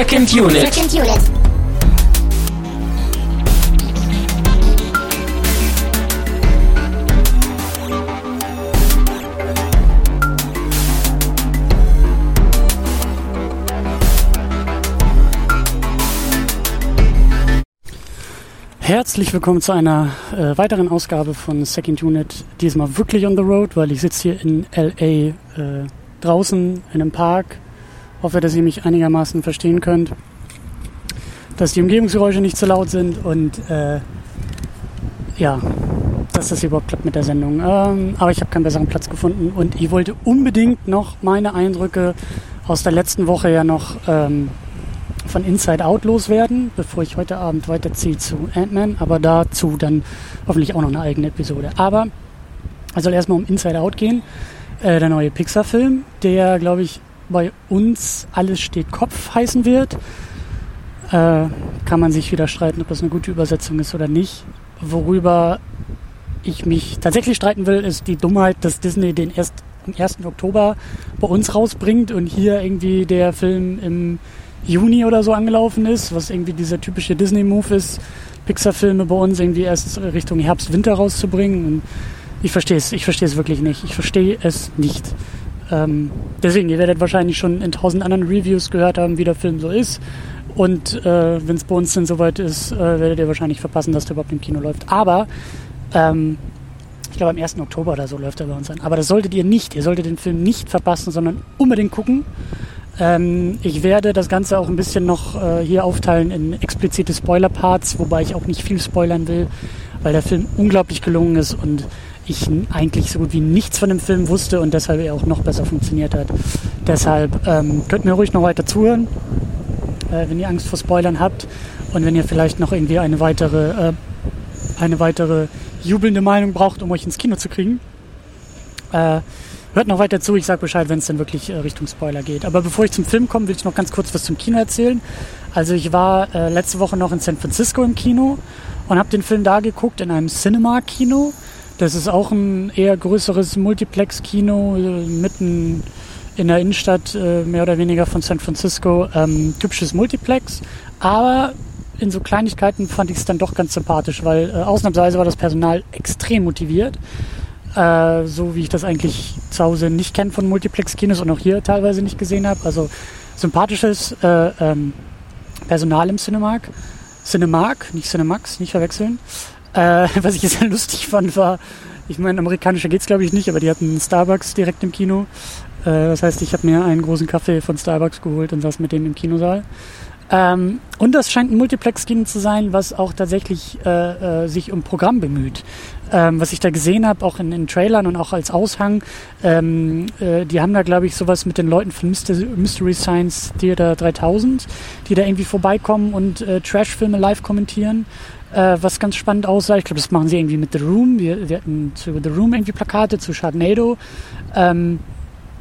Second Unit. Second Unit. Herzlich willkommen zu einer äh, weiteren Ausgabe von Second Unit. Diesmal wirklich on the road, weil ich sitze hier in LA äh, draußen in einem Park. Hoffe, dass ihr mich einigermaßen verstehen könnt. Dass die Umgebungsgeräusche nicht zu laut sind und äh, ja, dass das überhaupt klappt mit der Sendung. Ähm, aber ich habe keinen besseren Platz gefunden und ich wollte unbedingt noch meine Eindrücke aus der letzten Woche ja noch ähm, von Inside Out loswerden, bevor ich heute Abend weiterziehe zu Ant-Man, aber dazu dann hoffentlich auch noch eine eigene Episode. Aber es soll erstmal um Inside Out gehen, äh, der neue Pixar-Film, der, glaube ich, bei uns Alles steht Kopf heißen wird. Äh, kann man sich wieder streiten, ob das eine gute Übersetzung ist oder nicht. Worüber ich mich tatsächlich streiten will, ist die Dummheit, dass Disney den erst am 1. Oktober bei uns rausbringt und hier irgendwie der Film im Juni oder so angelaufen ist, was irgendwie dieser typische Disney-Move ist, Pixar-Filme bei uns irgendwie erst Richtung Herbst, Winter rauszubringen. Und ich verstehe es, ich verstehe es wirklich nicht. Ich verstehe es nicht. Ähm, deswegen, ihr werdet wahrscheinlich schon in tausend anderen Reviews gehört haben, wie der Film so ist. Und äh, wenn es bei uns dann soweit ist, äh, werdet ihr wahrscheinlich verpassen, dass der überhaupt im Kino läuft. Aber ähm, ich glaube am 1. Oktober oder so läuft er bei uns an. Aber das solltet ihr nicht. Ihr solltet den Film nicht verpassen, sondern unbedingt gucken. Ähm, ich werde das Ganze auch ein bisschen noch äh, hier aufteilen in explizite Spoiler-Parts, wobei ich auch nicht viel spoilern will, weil der Film unglaublich gelungen ist und ich eigentlich so gut wie nichts von dem Film wusste und deshalb er auch noch besser funktioniert hat. Deshalb ähm, könnt mir ruhig noch weiter zuhören, äh, wenn ihr Angst vor Spoilern habt und wenn ihr vielleicht noch irgendwie eine weitere, äh, eine weitere jubelnde Meinung braucht, um euch ins Kino zu kriegen. Äh, Hört noch weiter zu, ich sage Bescheid, wenn es dann wirklich äh, Richtung Spoiler geht. Aber bevor ich zum Film komme, will ich noch ganz kurz was zum Kino erzählen. Also ich war äh, letzte Woche noch in San Francisco im Kino und habe den Film da geguckt in einem Cinema-Kino. Das ist auch ein eher größeres Multiplex-Kino äh, mitten in der Innenstadt, äh, mehr oder weniger von San Francisco. Ähm, typisches Multiplex, aber in so Kleinigkeiten fand ich es dann doch ganz sympathisch, weil äh, ausnahmsweise war das Personal extrem motiviert. Äh, so wie ich das eigentlich zu Hause nicht kenne von Multiplex-Kinos und auch hier teilweise nicht gesehen habe. Also sympathisches äh, ähm, Personal im Cinemark. Cinemark, nicht Cinemax, nicht verwechseln. Äh, was ich sehr lustig fand, war, ich meine, amerikanischer geht's glaube ich nicht, aber die hatten Starbucks direkt im Kino. Äh, das heißt, ich habe mir einen großen Kaffee von Starbucks geholt und saß mit dem im Kinosaal. Ähm, und das scheint ein Multiplex-Kino zu sein, was auch tatsächlich äh, äh, sich um Programm bemüht. Ähm, was ich da gesehen habe, auch in den Trailern und auch als Aushang, ähm, äh, die haben da, glaube ich, sowas mit den Leuten von Mystery Science Theater 3000, die da irgendwie vorbeikommen und äh, Trash-Filme live kommentieren. Äh, was ganz spannend aussah, ich glaube, das machen sie irgendwie mit The Room. Wir, wir hatten zu The Room irgendwie Plakate, zu Sharknado. Ähm,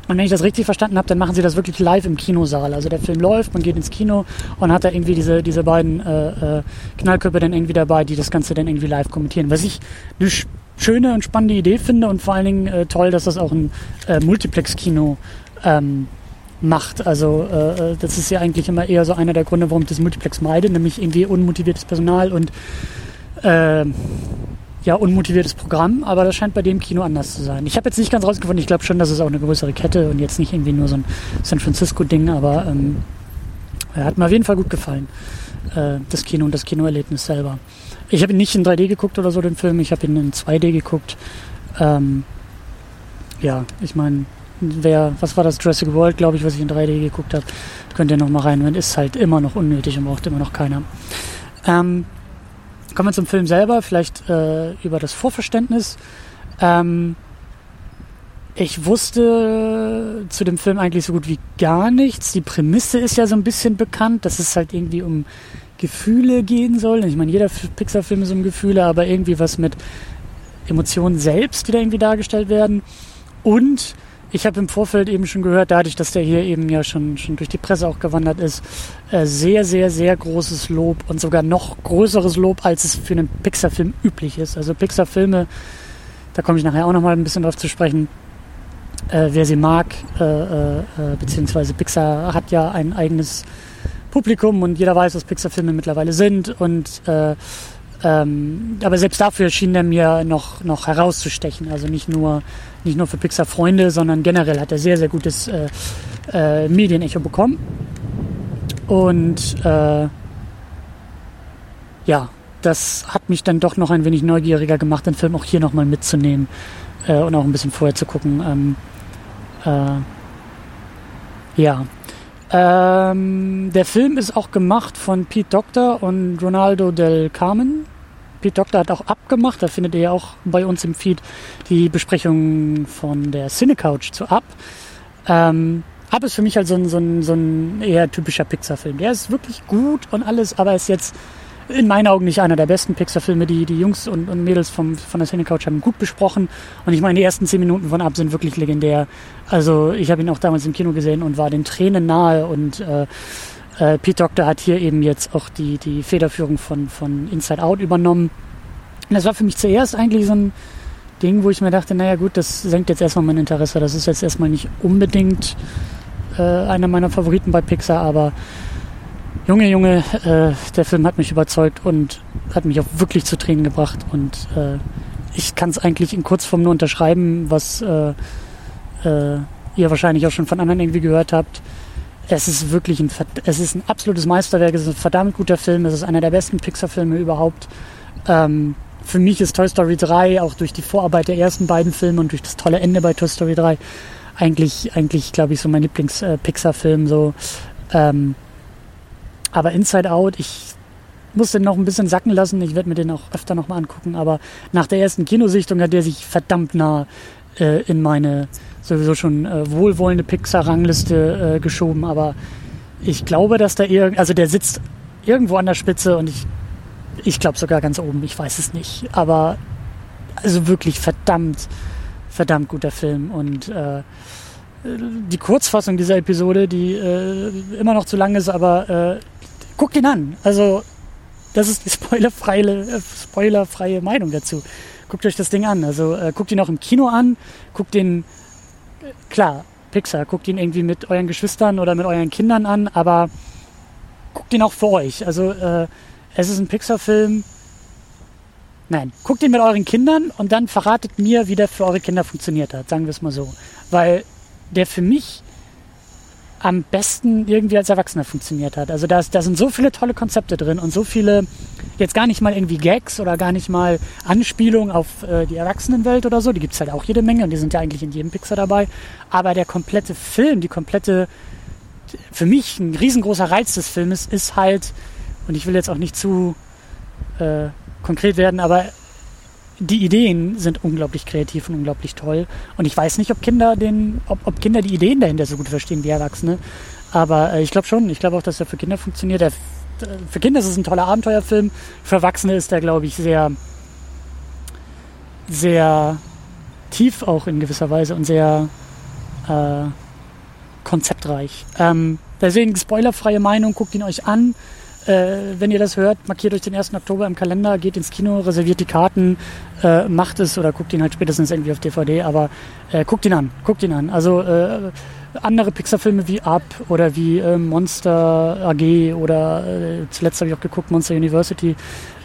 und wenn ich das richtig verstanden habe, dann machen sie das wirklich live im Kinosaal. Also der Film läuft, man geht ins Kino und hat da irgendwie diese, diese beiden äh, äh, Knallköpfe dann irgendwie dabei, die das Ganze dann irgendwie live kommentieren. Was ich eine schöne und spannende Idee finde und vor allen Dingen äh, toll, dass das auch ein äh, Multiplex-Kino ähm, macht. Also äh, äh, das ist ja eigentlich immer eher so einer der Gründe, warum ich das Multiplex meide, nämlich irgendwie unmotiviertes Personal und äh, ja, unmotiviertes Programm, aber das scheint bei dem Kino anders zu sein. Ich habe jetzt nicht ganz rausgefunden, ich glaube schon, dass es auch eine größere Kette und jetzt nicht irgendwie nur so ein San Francisco-Ding, aber ähm, hat mir auf jeden Fall gut gefallen, äh, das Kino und das Kinoerlebnis selber. Ich habe ihn nicht in 3D geguckt oder so, den Film, ich habe ihn in 2D geguckt. Ähm, ja, ich meine, wer, was war das, Jurassic World, glaube ich, was ich in 3D geguckt habe, könnt ihr noch mal rein, ist halt immer noch unnötig und braucht immer noch keiner. Ähm, Kommen wir zum Film selber, vielleicht äh, über das Vorverständnis. Ähm, ich wusste zu dem Film eigentlich so gut wie gar nichts. Die Prämisse ist ja so ein bisschen bekannt, dass es halt irgendwie um Gefühle gehen soll. Ich meine, jeder Pixar-Film ist um Gefühle, aber irgendwie was mit Emotionen selbst, die da irgendwie dargestellt werden. Und ich habe im Vorfeld eben schon gehört, dadurch, dass der hier eben ja schon, schon durch die Presse auch gewandert ist, äh, sehr, sehr, sehr großes Lob und sogar noch größeres Lob, als es für einen Pixar-Film üblich ist. Also Pixar-Filme, da komme ich nachher auch nochmal ein bisschen drauf zu sprechen, äh, wer sie mag, äh, äh, beziehungsweise Pixar hat ja ein eigenes Publikum und jeder weiß, was Pixar-Filme mittlerweile sind und äh, ähm, aber selbst dafür schien er mir noch, noch herauszustechen. Also nicht nur, nicht nur für Pixar-Freunde, sondern generell hat er sehr, sehr gutes äh, äh, Medienecho bekommen. Und äh, ja, das hat mich dann doch noch ein wenig neugieriger gemacht, den Film auch hier nochmal mitzunehmen äh, und auch ein bisschen vorher zu gucken. Ähm, äh, ja. Ähm, der Film ist auch gemacht von Pete Doctor und Ronaldo del Carmen. Pete Doctor hat auch abgemacht, da findet ihr ja auch bei uns im Feed die Besprechung von der Cinecouch zu ab. Ähm, Ab ist für mich halt so ein, so ein, so ein eher typischer Pixar-Film. Der ist wirklich gut und alles, aber ist jetzt in meinen Augen nicht einer der besten Pixar-Filme. Die, die Jungs und, und Mädels vom, von der Cine Couch haben gut besprochen. Und ich meine, die ersten zehn Minuten von Ab sind wirklich legendär. Also ich habe ihn auch damals im Kino gesehen und war den Tränen nahe. Und äh, äh, Pete Doctor hat hier eben jetzt auch die, die Federführung von, von Inside Out übernommen. Und das war für mich zuerst eigentlich so ein Ding, wo ich mir dachte, naja gut, das senkt jetzt erstmal mein Interesse. Das ist jetzt erstmal nicht unbedingt äh, einer meiner Favoriten bei Pixar, aber Junge, Junge, äh, der Film hat mich überzeugt und hat mich auch wirklich zu Tränen gebracht. Und äh, ich kann es eigentlich in Kurzform nur unterschreiben, was äh, äh, ihr wahrscheinlich auch schon von anderen irgendwie gehört habt. Es ist wirklich ein, es ist ein absolutes Meisterwerk, es ist ein verdammt guter Film, es ist einer der besten Pixar-Filme überhaupt. Ähm, für mich ist Toy Story 3 auch durch die Vorarbeit der ersten beiden Filme und durch das tolle Ende bei Toy Story 3 eigentlich, eigentlich glaube ich, so mein Lieblings-Pixar-Film. Äh, so. Ähm, aber Inside Out, ich muss den noch ein bisschen sacken lassen. Ich werde mir den auch öfter nochmal angucken. Aber nach der ersten Kinosichtung hat der sich verdammt nah äh, in meine sowieso schon äh, wohlwollende Pixar-Rangliste äh, geschoben. Aber ich glaube, dass da irgend, also der sitzt irgendwo an der Spitze und ich, ich glaube sogar ganz oben. Ich weiß es nicht. Aber also wirklich verdammt, verdammt guter Film und äh, die Kurzfassung dieser Episode, die äh, immer noch zu lang ist, aber äh, guckt ihn an. Also, das ist die spoilerfreie, spoilerfreie Meinung dazu. Guckt euch das Ding an. Also, äh, guckt ihn auch im Kino an. Guckt äh, klar, Pixar, guckt ihn irgendwie mit euren Geschwistern oder mit euren Kindern an, aber guckt ihn auch für euch. Also, äh, es ist ein Pixar-Film. Nein, guckt ihn mit euren Kindern und dann verratet mir, wie der für eure Kinder funktioniert hat. Sagen wir es mal so. Weil der für mich am besten irgendwie als Erwachsener funktioniert hat. Also da, da sind so viele tolle Konzepte drin und so viele, jetzt gar nicht mal irgendwie Gags oder gar nicht mal Anspielungen auf äh, die Erwachsenenwelt oder so, die gibt es halt auch jede Menge und die sind ja eigentlich in jedem Pixar dabei. Aber der komplette Film, die komplette, für mich ein riesengroßer Reiz des Filmes ist halt, und ich will jetzt auch nicht zu äh, konkret werden, aber die Ideen sind unglaublich kreativ und unglaublich toll. Und ich weiß nicht, ob Kinder den, ob, ob Kinder die Ideen dahinter so gut verstehen wie Erwachsene. Aber äh, ich glaube schon. Ich glaube auch, dass er für Kinder funktioniert. Der, für Kinder ist es ein toller Abenteuerfilm. Für Erwachsene ist er, glaube ich, sehr, sehr tief auch in gewisser Weise und sehr äh, konzeptreich. Ähm, deswegen spoilerfreie Meinung, guckt ihn euch an. Äh, wenn ihr das hört, markiert euch den 1. Oktober im Kalender, geht ins Kino, reserviert die Karten, äh, macht es oder guckt ihn halt spätestens irgendwie auf DVD, aber äh, guckt ihn an, guckt ihn an. Also äh, andere Pixar-Filme wie Up oder wie äh, Monster AG oder äh, zuletzt habe ich auch geguckt, Monster University,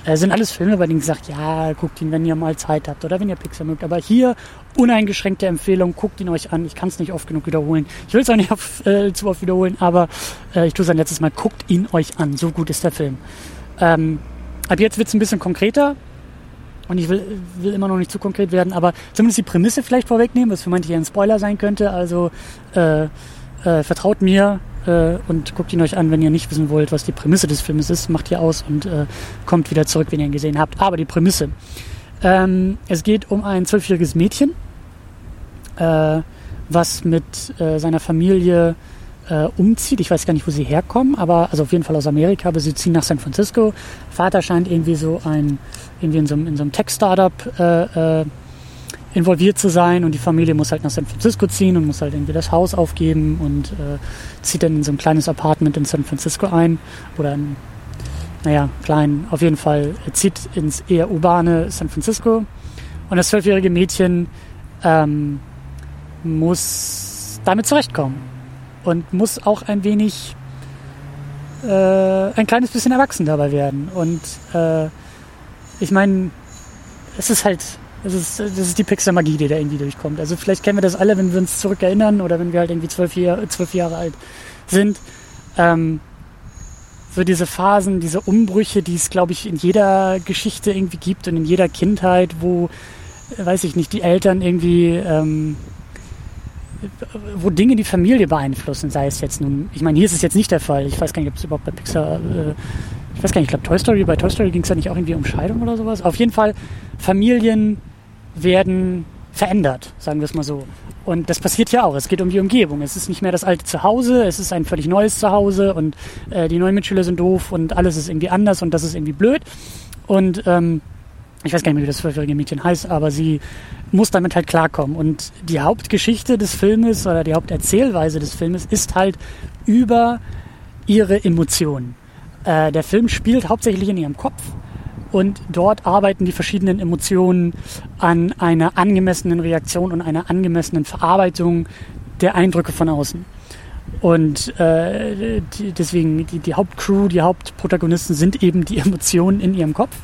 äh, sind alles Filme, bei denen gesagt, ja, guckt ihn, wenn ihr mal Zeit habt oder wenn ihr Pixar mögt. Aber hier uneingeschränkte Empfehlung, guckt ihn euch an. Ich kann es nicht oft genug wiederholen. Ich will es auch nicht auf, äh, zu oft wiederholen, aber äh, ich tue es ein letztes Mal. Guckt ihn euch an. So gut ist der Film. Ähm, ab jetzt wird es ein bisschen konkreter. Und ich will, will immer noch nicht zu konkret werden, aber zumindest die Prämisse vielleicht vorwegnehmen, was für manche ein Spoiler sein könnte. Also äh, äh, vertraut mir, äh, und guckt ihn euch an, wenn ihr nicht wissen wollt, was die Prämisse des Filmes ist. Macht ihr aus und äh, kommt wieder zurück, wenn ihr ihn gesehen habt. Aber die Prämisse. Ähm, es geht um ein zwölfjähriges Mädchen, äh, was mit äh, seiner Familie äh, umzieht. Ich weiß gar nicht, wo sie herkommen, aber also auf jeden Fall aus Amerika, aber sie ziehen nach San Francisco. Vater scheint irgendwie so ein, irgendwie in so, in so einem Tech-Startup äh, äh, involviert zu sein und die Familie muss halt nach San Francisco ziehen und muss halt irgendwie das Haus aufgeben und äh, zieht dann in so ein kleines Apartment in San Francisco ein oder in, naja, klein, auf jeden Fall zieht ins eher urbane San Francisco und das zwölfjährige Mädchen ähm, muss damit zurechtkommen und muss auch ein wenig äh, ein kleines bisschen erwachsen dabei werden. Und äh, ich meine, es ist halt, es ist, das ist die Pixar-Magie, die da irgendwie durchkommt. Also vielleicht kennen wir das alle, wenn wir uns zurückerinnern oder wenn wir halt irgendwie zwölf, Jahr, zwölf Jahre alt sind. Ähm, so diese Phasen, diese Umbrüche, die es, glaube ich, in jeder Geschichte irgendwie gibt und in jeder Kindheit, wo, weiß ich nicht, die Eltern irgendwie, ähm, wo Dinge die Familie beeinflussen, sei es jetzt nun, ich meine, hier ist es jetzt nicht der Fall. Ich weiß gar nicht, ob es überhaupt bei Pixar, äh, ich weiß gar nicht, ich glaube Toy Story, bei Toy Story ging es ja nicht auch irgendwie um Scheidung oder sowas. Auf jeden Fall, Familien werden verändert, sagen wir es mal so. Und das passiert ja auch. Es geht um die Umgebung. Es ist nicht mehr das alte Zuhause, es ist ein völlig neues Zuhause und äh, die neuen Mitschüler sind doof und alles ist irgendwie anders und das ist irgendwie blöd. Und ähm, ich weiß gar nicht mehr, wie das zwölfjährige Mädchen heißt, aber sie muss damit halt klarkommen. Und die Hauptgeschichte des Filmes oder die Haupterzählweise des Filmes ist halt über ihre Emotionen. Äh, der Film spielt hauptsächlich in ihrem Kopf und dort arbeiten die verschiedenen Emotionen an einer angemessenen Reaktion und einer angemessenen Verarbeitung der Eindrücke von außen. Und äh, die, deswegen, die, die Hauptcrew, die Hauptprotagonisten sind eben die Emotionen in ihrem Kopf.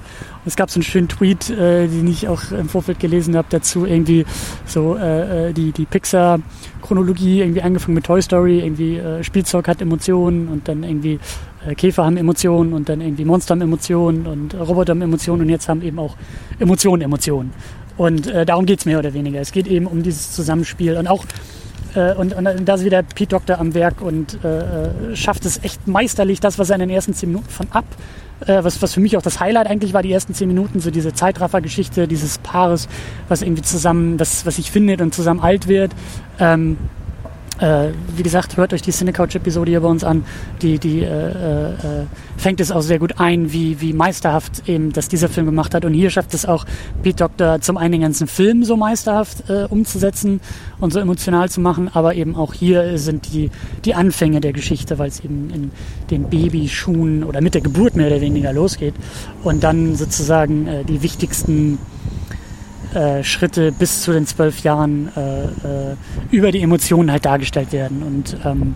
Und es gab so einen schönen Tweet, äh, den ich auch im Vorfeld gelesen habe, dazu irgendwie so äh, äh die, die Pixar-Chronologie, irgendwie angefangen mit Toy Story, irgendwie äh, Spielzeug hat Emotionen und dann irgendwie äh, Käfer haben Emotionen und dann irgendwie Monster haben Emotionen und Roboter haben Emotionen und jetzt haben eben auch Emotionen Emotionen. Und äh, darum geht's mehr oder weniger. Es geht eben um dieses Zusammenspiel und auch äh, und, und da ist wieder Pete Doctor am Werk und äh, äh, schafft es echt meisterlich, das, was er in den ersten zehn Minuten von ab, äh, was, was für mich auch das Highlight eigentlich war, die ersten zehn Minuten, so diese Zeitraffer-Geschichte dieses Paares, was irgendwie zusammen, was, was sich findet und zusammen alt wird. Ähm, äh, wie gesagt, hört euch die Cinecouch-Episode hier bei uns an. Die, die äh, äh, fängt es auch sehr gut ein, wie, wie meisterhaft eben das dieser Film gemacht hat. Und hier schafft es auch Pete Doctor zum einen den ganzen Film so meisterhaft äh, umzusetzen und so emotional zu machen, aber eben auch hier sind die, die Anfänge der Geschichte, weil es eben in den Babyschuhen oder mit der Geburt mehr oder weniger losgeht und dann sozusagen äh, die wichtigsten äh, Schritte bis zu den zwölf Jahren äh, äh, über die Emotionen halt dargestellt werden. Und ähm,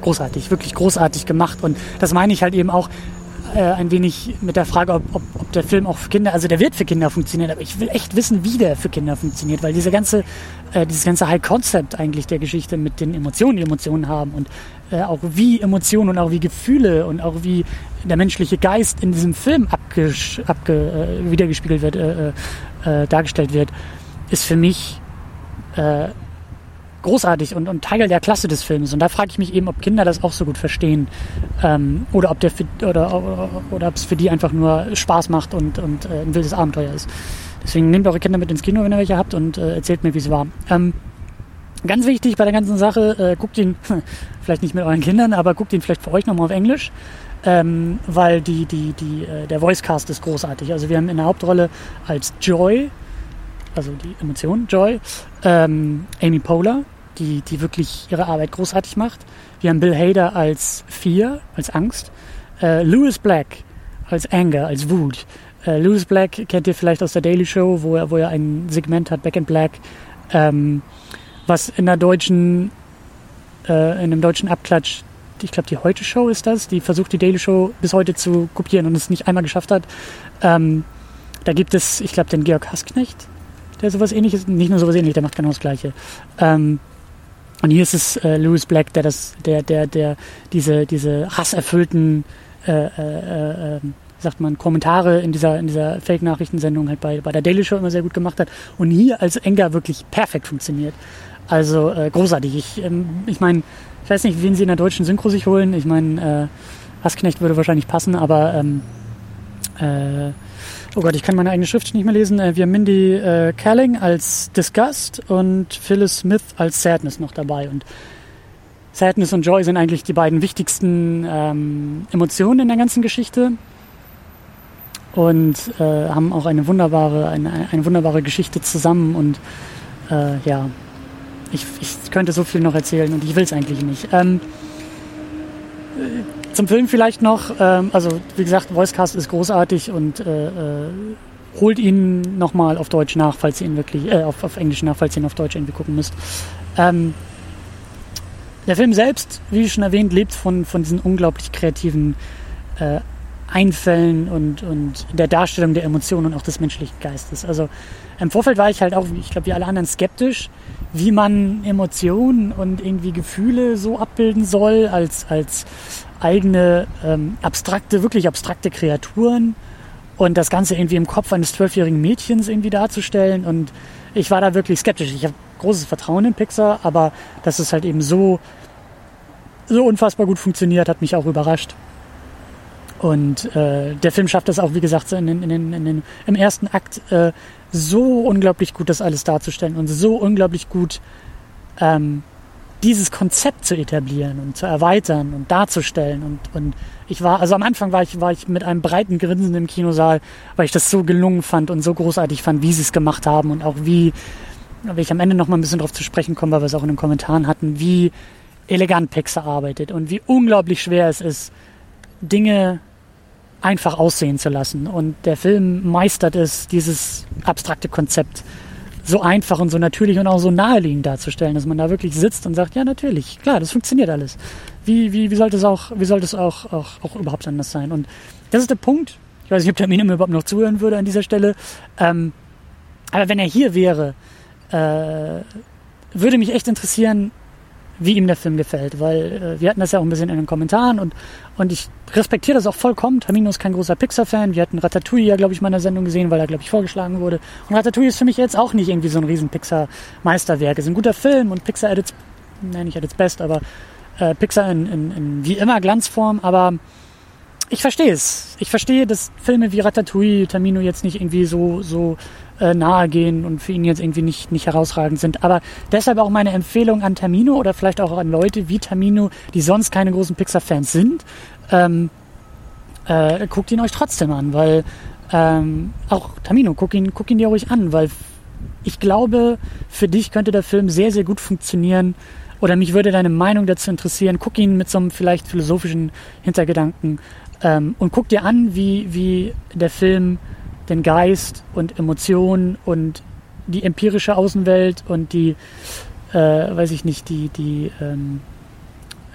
großartig, wirklich großartig gemacht. Und das meine ich halt eben auch äh, ein wenig mit der Frage, ob, ob, ob, der Film auch für Kinder, also der wird für Kinder funktionieren, aber ich will echt wissen, wie der für Kinder funktioniert, weil diese ganze, äh, dieses ganze High Concept eigentlich der Geschichte mit den Emotionen, die Emotionen haben und auch wie Emotionen und auch wie Gefühle und auch wie der menschliche Geist in diesem Film abge, abge, äh, wiedergespiegelt wird, äh, äh, dargestellt wird, ist für mich äh, großartig und, und Teil der Klasse des Films. Und da frage ich mich eben, ob Kinder das auch so gut verstehen ähm, oder ob der oder, oder, oder es für die einfach nur Spaß macht und, und äh, ein wildes Abenteuer ist. Deswegen nehmt eure Kinder mit ins Kino, wenn ihr welche habt und äh, erzählt mir, wie es war. Ähm, Ganz wichtig bei der ganzen Sache, äh, guckt ihn, vielleicht nicht mit euren Kindern, aber guckt ihn vielleicht für euch nochmal auf Englisch, ähm, weil die, die, die, äh, der Voicecast ist großartig. Also wir haben in der Hauptrolle als Joy, also die Emotion Joy, ähm, Amy Poehler, die, die wirklich ihre Arbeit großartig macht. Wir haben Bill Hader als Fear, als Angst, äh, Lewis Black als Anger, als Wut. Äh, Lewis Black kennt ihr vielleicht aus der Daily Show, wo er, wo er ein Segment hat, Back in Black. Ähm, was in der deutschen, äh, in dem deutschen Abklatsch, ich glaube die Heute Show ist das, die versucht die Daily Show bis heute zu kopieren und es nicht einmal geschafft hat. Ähm, da gibt es, ich glaube, den Georg Hasknecht, der sowas ähnliches, nicht nur sowas ähnliches, der macht genau das Gleiche. Ähm, und hier ist es äh, Louis Black, der das, der, der, der diese, diese hasserfüllten äh, äh, äh, sagt man, Kommentare in dieser, in dieser Fake-Nachrichtensendung halt bei, bei der Daily Show immer sehr gut gemacht hat und hier als Enger wirklich perfekt funktioniert. Also äh, großartig. Ich, ähm, ich meine, ich weiß nicht, wen sie in der deutschen Synchro sich holen. Ich meine, äh, Hassknecht würde wahrscheinlich passen, aber ähm, äh, oh Gott, ich kann meine eigene Schrift nicht mehr lesen. Äh, wir haben Mindy äh, Kaling als Disgust und Phyllis Smith als Sadness noch dabei. Und Sadness und Joy sind eigentlich die beiden wichtigsten ähm, Emotionen in der ganzen Geschichte und äh, haben auch eine wunderbare, eine, eine wunderbare Geschichte zusammen und äh, ja, ich, ich könnte so viel noch erzählen und ich will es eigentlich nicht. Ähm, äh, zum Film vielleicht noch, ähm, also wie gesagt, Voicecast ist großartig und äh, äh, holt ihn nochmal auf Deutsch nach, falls ihr ihn wirklich, äh, auf, auf Englisch nach, falls ihr ihn auf Deutsch irgendwie gucken müsst. Ähm, der Film selbst, wie schon erwähnt, lebt von, von diesen unglaublich kreativen äh, Einfällen und, und der Darstellung der Emotionen und auch des menschlichen Geistes. Also im Vorfeld war ich halt auch, ich glaube, wie alle anderen skeptisch, wie man Emotionen und irgendwie Gefühle so abbilden soll als, als eigene ähm, abstrakte, wirklich abstrakte Kreaturen und das Ganze irgendwie im Kopf eines zwölfjährigen Mädchens irgendwie darzustellen. Und ich war da wirklich skeptisch. Ich habe großes Vertrauen in Pixar, aber dass es halt eben so, so unfassbar gut funktioniert, hat mich auch überrascht. Und äh, der Film schafft es auch, wie gesagt, in den, in den, in im ersten Akt äh, so unglaublich gut, das alles darzustellen und so unglaublich gut ähm, dieses Konzept zu etablieren und zu erweitern und darzustellen. Und, und ich war, also am Anfang war ich, war ich mit einem breiten Grinsen im Kinosaal, weil ich das so gelungen fand und so großartig fand, wie sie es gemacht haben und auch wie, will ich am Ende noch mal ein bisschen darauf zu sprechen kommen, weil wir es auch in den Kommentaren hatten, wie elegant Pixar arbeitet und wie unglaublich schwer es ist, Dinge einfach aussehen zu lassen. Und der Film meistert es, dieses abstrakte Konzept so einfach und so natürlich und auch so naheliegend darzustellen, dass man da wirklich sitzt und sagt, ja natürlich, klar, das funktioniert alles. Wie, wie, wie sollte es auch, wie sollte es auch, auch, auch überhaupt anders sein? Und das ist der Punkt. Ich weiß nicht, ob der mir überhaupt noch zuhören würde an dieser Stelle. Ähm, aber wenn er hier wäre, äh, würde mich echt interessieren, wie ihm der Film gefällt, weil äh, wir hatten das ja auch ein bisschen in den Kommentaren und, und ich respektiere das auch vollkommen. Tamino ist kein großer Pixar-Fan. Wir hatten Ratatouille ja, glaube ich, mal in der Sendung gesehen, weil er, glaube ich, vorgeschlagen wurde. Und Ratatouille ist für mich jetzt auch nicht irgendwie so ein riesen Pixar-Meisterwerk. Es ist ein guter Film und Pixar at its, nein, nicht at its best, aber äh, Pixar in, in, in wie immer Glanzform, aber ich verstehe es. Ich verstehe, dass Filme wie Ratatouille Tamino jetzt nicht irgendwie so, so äh, nahe gehen und für ihn jetzt irgendwie nicht, nicht herausragend sind. Aber deshalb auch meine Empfehlung an Tamino oder vielleicht auch an Leute wie Tamino, die sonst keine großen Pixar-Fans sind. Ähm, äh, guckt ihn euch trotzdem an, weil ähm, auch Tamino, guck ihn, guck ihn dir ruhig an, weil ich glaube, für dich könnte der Film sehr, sehr gut funktionieren. Oder mich würde deine Meinung dazu interessieren. Guck ihn mit so einem vielleicht philosophischen Hintergedanken ähm, und guck dir an, wie, wie der Film den Geist und Emotionen und die empirische Außenwelt und die, äh, weiß ich nicht, die, die ähm,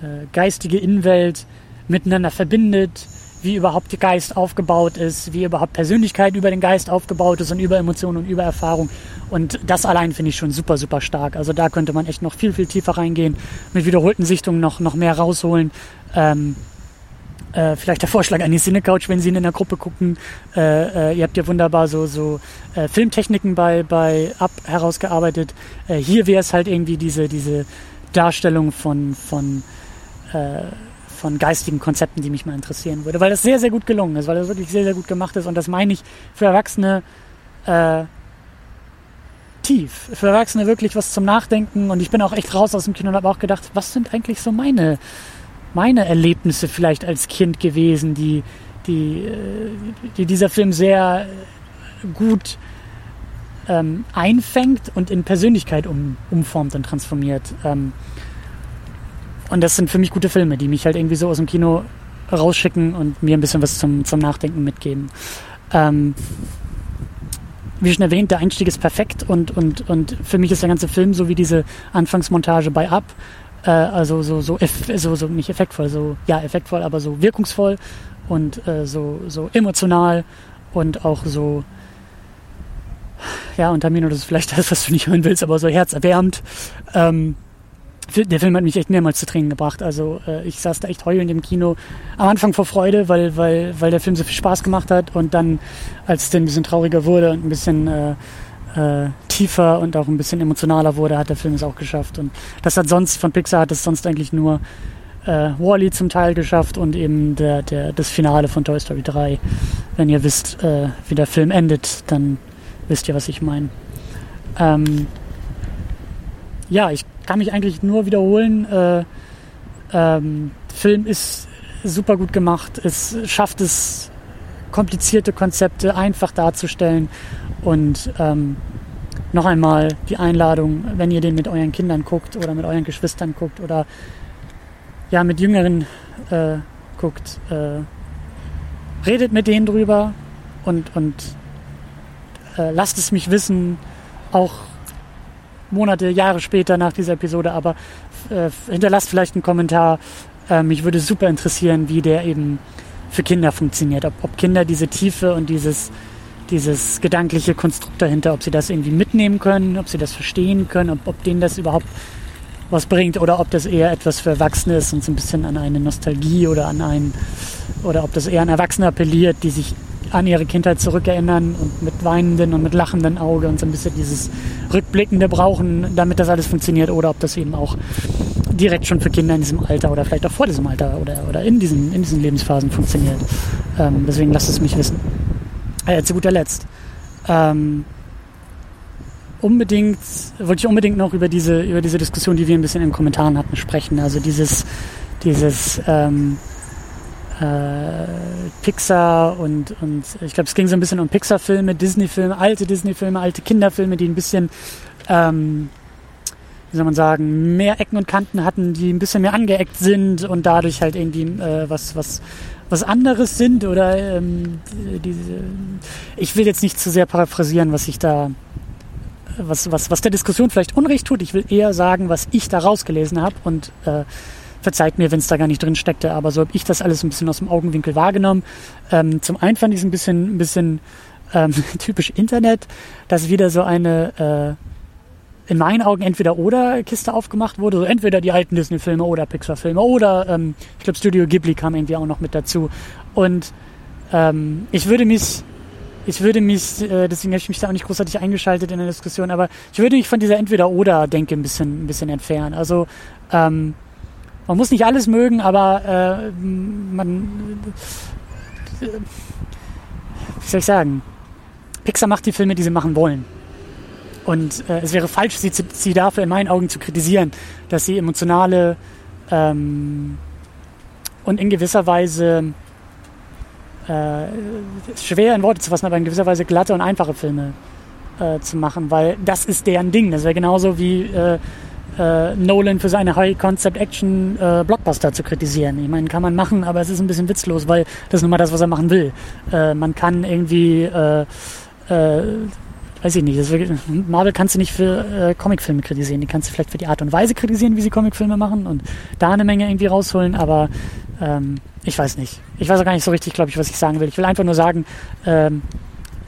äh, geistige Innenwelt miteinander verbindet, wie überhaupt der Geist aufgebaut ist, wie überhaupt Persönlichkeit über den Geist aufgebaut ist und über Emotionen und über Erfahrung. Und das allein finde ich schon super, super stark. Also da könnte man echt noch viel, viel tiefer reingehen, mit wiederholten Sichtungen noch, noch mehr rausholen. Ähm, äh, vielleicht der Vorschlag an die Cinecouch, wenn Sie in der Gruppe gucken. Äh, äh, ihr habt ja wunderbar so, so äh, Filmtechniken bei, bei Up herausgearbeitet. Äh, hier wäre es halt irgendwie diese, diese Darstellung von, von, äh, von geistigen Konzepten, die mich mal interessieren würde. Weil das sehr, sehr gut gelungen ist, weil das wirklich sehr, sehr gut gemacht ist. Und das meine ich für Erwachsene tief. Für Erwachsene wirklich was zum Nachdenken. Und ich bin auch echt raus aus dem Kino und habe auch gedacht, was sind eigentlich so meine meine Erlebnisse vielleicht als Kind gewesen, die, die, äh, die dieser Film sehr gut ähm, einfängt und in Persönlichkeit um, umformt und transformiert. Ähm, und das sind für mich gute Filme, die mich halt irgendwie so aus dem Kino rausschicken und mir ein bisschen was zum, zum Nachdenken mitgeben. Ähm, wie schon erwähnt, der Einstieg ist perfekt und, und, und für mich ist der ganze Film so wie diese Anfangsmontage bei Up, äh, also so, so, so, so, nicht effektvoll, so, ja, effektvoll, aber so wirkungsvoll und äh, so, so emotional und auch so, ja, und Tamino, das ist vielleicht das, was du nicht hören willst, aber so herzerwärmend. Ähm, der Film hat mich echt mehrmals zu Tränen gebracht. Also äh, ich saß da echt heulend im Kino. Am Anfang vor Freude, weil, weil, weil der Film so viel Spaß gemacht hat. Und dann, als es dann ein bisschen trauriger wurde und ein bisschen äh, äh, tiefer und auch ein bisschen emotionaler wurde, hat der Film es auch geschafft. Und das hat sonst, von Pixar hat es sonst eigentlich nur äh, Wally zum Teil geschafft und eben der, der, das Finale von Toy Story 3. Wenn ihr wisst, äh, wie der Film endet, dann wisst ihr, was ich meine. Ähm, ja, ich kann mich eigentlich nur wiederholen. Äh, ähm, Film ist super gut gemacht. Es schafft es, komplizierte Konzepte einfach darzustellen und ähm, noch einmal die Einladung, wenn ihr den mit euren Kindern guckt oder mit euren Geschwistern guckt oder ja mit Jüngeren äh, guckt, äh, redet mit denen drüber und, und äh, lasst es mich wissen, auch Monate, Jahre später nach dieser Episode, aber äh, hinterlasst vielleicht einen Kommentar. Äh, mich würde super interessieren, wie der eben für Kinder funktioniert. Ob, ob Kinder diese Tiefe und dieses, dieses gedankliche Konstrukt dahinter, ob sie das irgendwie mitnehmen können, ob sie das verstehen können, ob, ob denen das überhaupt was bringt oder ob das eher etwas für Erwachsene ist und so ein bisschen an eine Nostalgie oder an einen oder ob das eher an Erwachsene appelliert, die sich an ihre Kindheit zurückerinnern und mit weinenden und mit lachendem Auge und so ein bisschen dieses Rückblickende brauchen, damit das alles funktioniert oder ob das eben auch direkt schon für Kinder in diesem Alter oder vielleicht auch vor diesem Alter oder, oder in, diesen, in diesen Lebensphasen funktioniert. Ähm, deswegen lasst es mich wissen. Äh, zu guter Letzt. Ähm, unbedingt, wollte ich unbedingt noch über diese, über diese Diskussion, die wir ein bisschen in den Kommentaren hatten, sprechen. Also dieses, dieses ähm, äh, Pixar und, und ich glaube, es ging so ein bisschen um Pixar-Filme, Disney-Filme, alte Disney-Filme, alte Kinderfilme, die ein bisschen, ähm, wie soll man sagen, mehr Ecken und Kanten hatten, die ein bisschen mehr angeeckt sind und dadurch halt irgendwie äh, was, was, was anderes sind oder ähm, diese, ich will jetzt nicht zu sehr paraphrasieren, was ich da was, was, was der Diskussion vielleicht Unrecht tut. Ich will eher sagen, was ich da rausgelesen habe und äh, verzeiht mir, wenn es da gar nicht drin steckte, aber so habe ich das alles ein bisschen aus dem Augenwinkel wahrgenommen. Ähm, zum einen fand ich es ein bisschen, ein bisschen ähm, typisch Internet, dass wieder so eine äh, in meinen Augen entweder oder Kiste aufgemacht wurde, so entweder die alten Disney-Filme oder Pixar-Filme oder ähm, ich glaube Studio Ghibli kam irgendwie auch noch mit dazu. Und ähm, ich würde mich ich würde mich, äh, deswegen habe ich mich da auch nicht großartig eingeschaltet in der Diskussion, aber ich würde mich von dieser Entweder-Oder-Denke ein bisschen, ein bisschen entfernen. Also ähm, man muss nicht alles mögen, aber äh, man, äh, wie soll ich sagen, Pixar macht die Filme, die sie machen wollen. Und äh, es wäre falsch, sie, sie dafür in meinen Augen zu kritisieren, dass sie emotionale ähm, und in gewisser Weise äh, schwer in Worte zu fassen, aber in gewisser Weise glatte und einfache Filme äh, zu machen, weil das ist deren Ding. Das wäre genauso wie äh, äh Nolan für seine High-Concept-Action-Blockbuster äh, zu kritisieren. Ich meine, kann man machen, aber es ist ein bisschen witzlos, weil das ist nun mal das, was er machen will. Äh, man kann irgendwie weiß ich nicht, wirklich, Marvel kannst du nicht für äh, Comicfilme kritisieren, die kannst du vielleicht für die Art und Weise kritisieren, wie sie Comicfilme machen und da eine Menge irgendwie rausholen, aber ähm, ich weiß nicht. Ich weiß auch gar nicht so richtig, glaube ich, was ich sagen will. Ich will einfach nur sagen, ähm,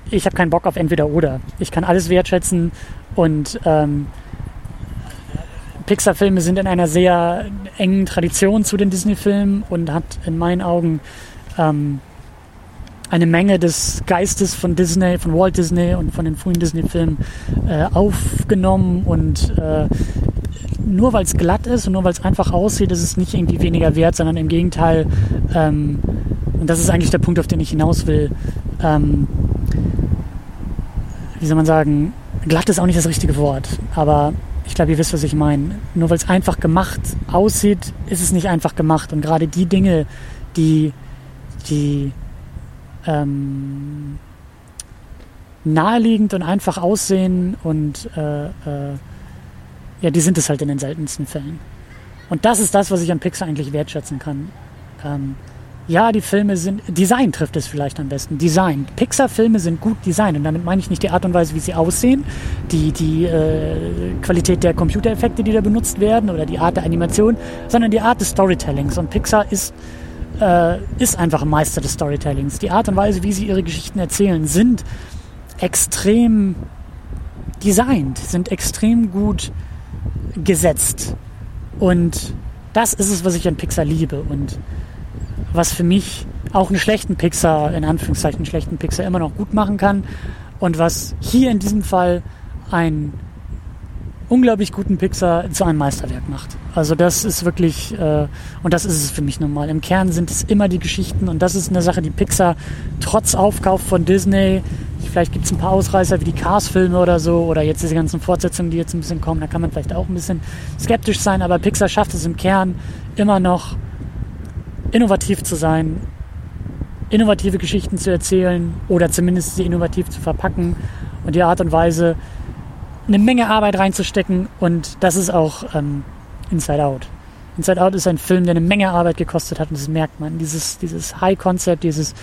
ich habe keinen Bock auf entweder oder. Ich kann alles wertschätzen und ähm, Pixar-Filme sind in einer sehr engen Tradition zu den Disney-Filmen und hat in meinen Augen ähm, eine Menge des Geistes von Disney, von Walt Disney und von den frühen Disney-Filmen äh, aufgenommen und äh, nur weil es glatt ist und nur weil es einfach aussieht, ist es nicht irgendwie weniger wert, sondern im Gegenteil, ähm, und das ist eigentlich der Punkt, auf den ich hinaus will, ähm, wie soll man sagen, glatt ist auch nicht das richtige Wort, aber ich glaube, ihr wisst, was ich meine. Nur weil es einfach gemacht aussieht, ist es nicht einfach gemacht. Und gerade die Dinge, die, die ähm, naheliegend und einfach aussehen und äh, äh, ja, die sind es halt in den seltensten Fällen. Und das ist das, was ich an Pixar eigentlich wertschätzen kann. Ähm, ja, die Filme sind, Design trifft es vielleicht am besten. Design. Pixar-Filme sind gut designt und damit meine ich nicht die Art und Weise, wie sie aussehen, die, die äh, Qualität der Computereffekte, die da benutzt werden oder die Art der Animation, sondern die Art des Storytellings. Und Pixar ist äh, ist einfach ein Meister des Storytellings. Die Art und Weise, wie sie ihre Geschichten erzählen, sind extrem designt, sind extrem gut gesetzt. Und das ist es, was ich an Pixar liebe und was für mich auch einen schlechten Pixar, in Anführungszeichen einen schlechten Pixar immer noch gut machen kann und was hier in diesem Fall ein unglaublich guten Pixar zu einem Meisterwerk macht. Also das ist wirklich, äh, und das ist es für mich normal. Im Kern sind es immer die Geschichten und das ist eine Sache, die Pixar trotz Aufkauf von Disney, vielleicht gibt es ein paar Ausreißer wie die Cars-Filme oder so oder jetzt diese ganzen Fortsetzungen, die jetzt ein bisschen kommen, da kann man vielleicht auch ein bisschen skeptisch sein, aber Pixar schafft es im Kern immer noch innovativ zu sein, innovative Geschichten zu erzählen oder zumindest sie innovativ zu verpacken und die Art und Weise, eine Menge Arbeit reinzustecken und das ist auch ähm, Inside Out. Inside Out ist ein Film, der eine Menge Arbeit gekostet hat und das merkt man. Dieses, dieses High-Concept, dieses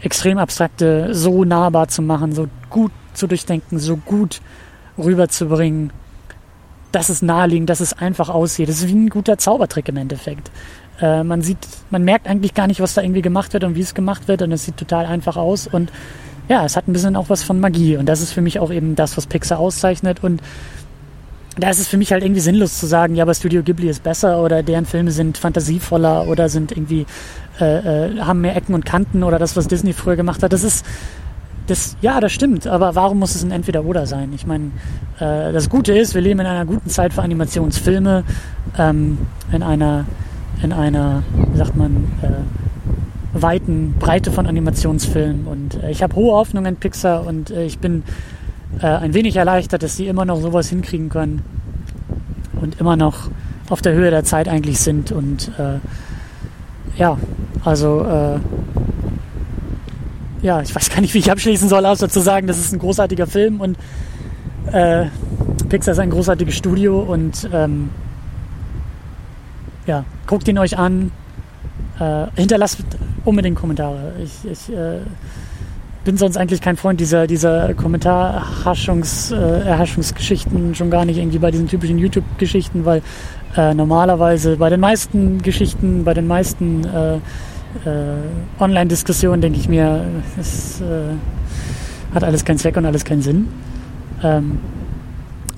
extrem abstrakte so nahbar zu machen, so gut zu durchdenken, so gut rüberzubringen. das ist naheliegend, dass es einfach aussieht. Das ist wie ein guter Zaubertrick im Endeffekt. Äh, man sieht, man merkt eigentlich gar nicht, was da irgendwie gemacht wird und wie es gemacht wird und es sieht total einfach aus und ja, es hat ein bisschen auch was von Magie und das ist für mich auch eben das, was Pixar auszeichnet und da ist es für mich halt irgendwie sinnlos zu sagen, ja, aber Studio Ghibli ist besser oder deren Filme sind fantasievoller oder sind irgendwie, äh, äh, haben mehr Ecken und Kanten oder das, was Disney früher gemacht hat. Das ist, das, ja, das stimmt, aber warum muss es ein Entweder-Oder sein? Ich meine, äh, das Gute ist, wir leben in einer guten Zeit für Animationsfilme, ähm, in einer, in einer, wie sagt man, äh, weiten Breite von Animationsfilmen und äh, ich habe hohe Hoffnungen in Pixar und äh, ich bin äh, ein wenig erleichtert, dass sie immer noch sowas hinkriegen können und immer noch auf der Höhe der Zeit eigentlich sind. Und äh, ja, also äh, ja, ich weiß gar nicht, wie ich abschließen soll, außer zu sagen, das ist ein großartiger Film und äh, Pixar ist ein großartiges Studio und ähm, ja, guckt ihn euch an, äh, hinterlasst unbedingt Kommentare. Ich, ich äh, bin sonst eigentlich kein Freund dieser, dieser Kommentarerhaschungsgeschichten, äh, schon gar nicht irgendwie bei diesen typischen YouTube-Geschichten, weil äh, normalerweise bei den meisten Geschichten, bei den meisten äh, äh Online-Diskussionen denke ich mir, es äh, hat alles keinen Zweck und alles keinen Sinn. Ähm,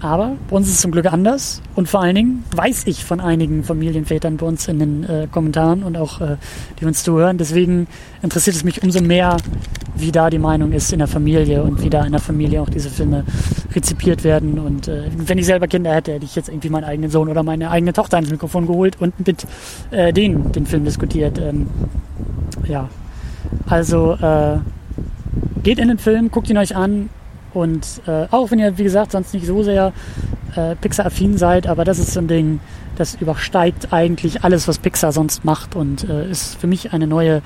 aber bei uns ist es zum Glück anders. Und vor allen Dingen weiß ich von einigen Familienvätern bei uns in den äh, Kommentaren und auch äh, die uns zuhören. Deswegen interessiert es mich umso mehr, wie da die Meinung ist in der Familie und wie da in der Familie auch diese Filme rezipiert werden. Und äh, wenn ich selber Kinder hätte, hätte ich jetzt irgendwie meinen eigenen Sohn oder meine eigene Tochter ins Mikrofon geholt und mit äh, denen den Film diskutiert. Ähm, ja, also äh, geht in den Film, guckt ihn euch an, und äh, auch wenn ihr, wie gesagt, sonst nicht so sehr äh, Pixar-affin seid, aber das ist so ein Ding, das übersteigt eigentlich alles, was Pixar sonst macht und äh, ist für mich eine neue,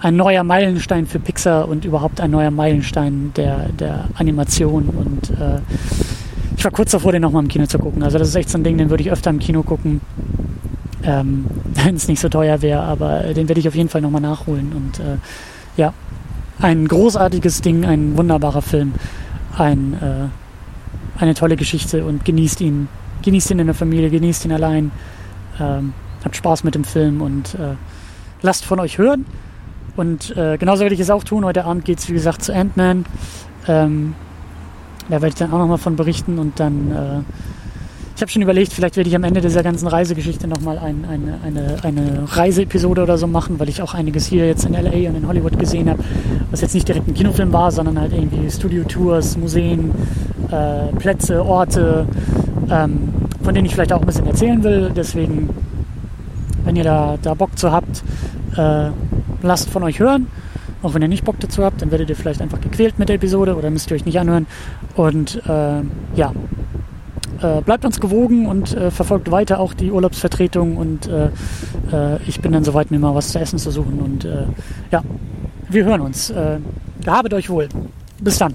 ein neuer Meilenstein für Pixar und überhaupt ein neuer Meilenstein der, der Animation. Und äh, ich war kurz davor, den nochmal im Kino zu gucken. Also das ist echt so ein Ding, den würde ich öfter im Kino gucken. Ähm, wenn es nicht so teuer wäre, aber den werde ich auf jeden Fall nochmal nachholen. Und äh, ja, ein großartiges Ding, ein wunderbarer Film, ein, äh, eine tolle Geschichte und genießt ihn. Genießt ihn in der Familie, genießt ihn allein. Ähm, habt Spaß mit dem Film und äh, lasst von euch hören. Und äh, genauso werde ich es auch tun. Heute Abend geht es, wie gesagt, zu Ant-Man. Ähm, da werde ich dann auch nochmal von berichten und dann äh, habe schon überlegt, vielleicht werde ich am Ende dieser ganzen Reisegeschichte nochmal ein, eine, eine, eine Reiseepisode oder so machen, weil ich auch einiges hier jetzt in LA und in Hollywood gesehen habe, was jetzt nicht direkt ein Kinofilm war, sondern halt irgendwie Studio-Tours, Museen, äh, Plätze, Orte, ähm, von denen ich vielleicht auch ein bisschen erzählen will. Deswegen, wenn ihr da, da Bock zu habt, äh, lasst von euch hören. Auch wenn ihr nicht Bock dazu habt, dann werdet ihr vielleicht einfach gequält mit der Episode oder müsst ihr euch nicht anhören. Und äh, ja, äh, bleibt uns gewogen und äh, verfolgt weiter auch die Urlaubsvertretung und äh, äh ich bin dann soweit, mir mal was zu essen zu suchen und ja, wir hören uns. Gehabet euch wohl. Bis dann.